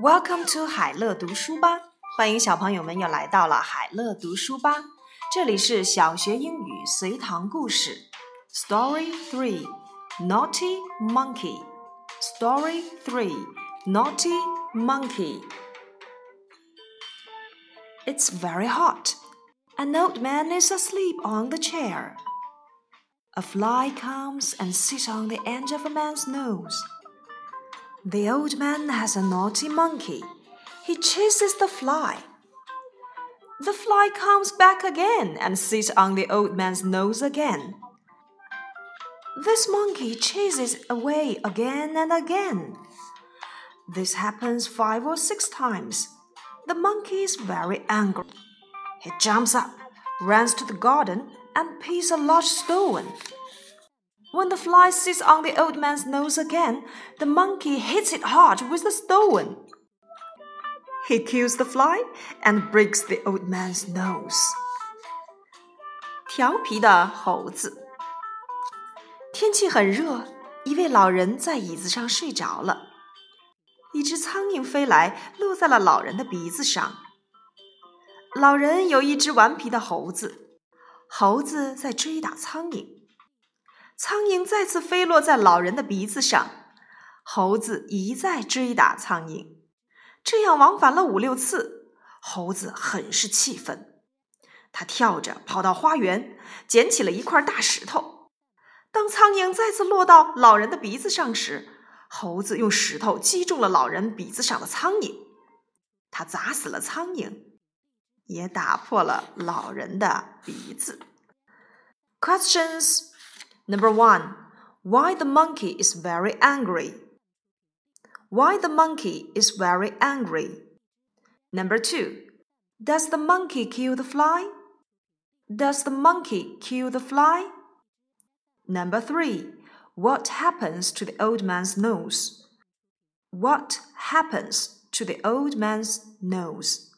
Welcome to 海乐读书吧，欢迎小朋友们又来到了海乐读书吧。这里是小学英语随堂故事，Story Three Naughty Monkey。Story Three Naughty Monkey。It's very hot. An old man is asleep on the chair. A fly comes and sits on the edge of a man's nose. The old man has a naughty monkey. He chases the fly. The fly comes back again and sits on the old man's nose again. This monkey chases away again and again. This happens five or six times. The monkey is very angry. He jumps up, runs to the garden, and picks a large stone. When the fly sits on the old man's nose again, the monkey hits it hard with the stone. He kills the fly and breaks the old man's nose. 调皮的猴子。天气很热，一位老人在椅子上睡着了。一只苍蝇飞来，落在了老人的鼻子上。老人有一只顽皮的猴子，猴子在追打苍蝇。 苍蝇再次飞落在老人的鼻子上，猴子一再追打苍蝇，这样往返了五六次，猴子很是气愤。他跳着跑到花园，捡起了一块大石头。当苍蝇再次落到老人的鼻子上时，猴子用石头击中了老人鼻子上的苍蝇，他砸死了苍蝇，也打破了老人的鼻子。Questions. Number one, why the monkey is very angry. Why the monkey is very angry. Number two, does the monkey kill the fly? Does the monkey kill the fly? Number three, what happens to the old man's nose? What happens to the old man's nose?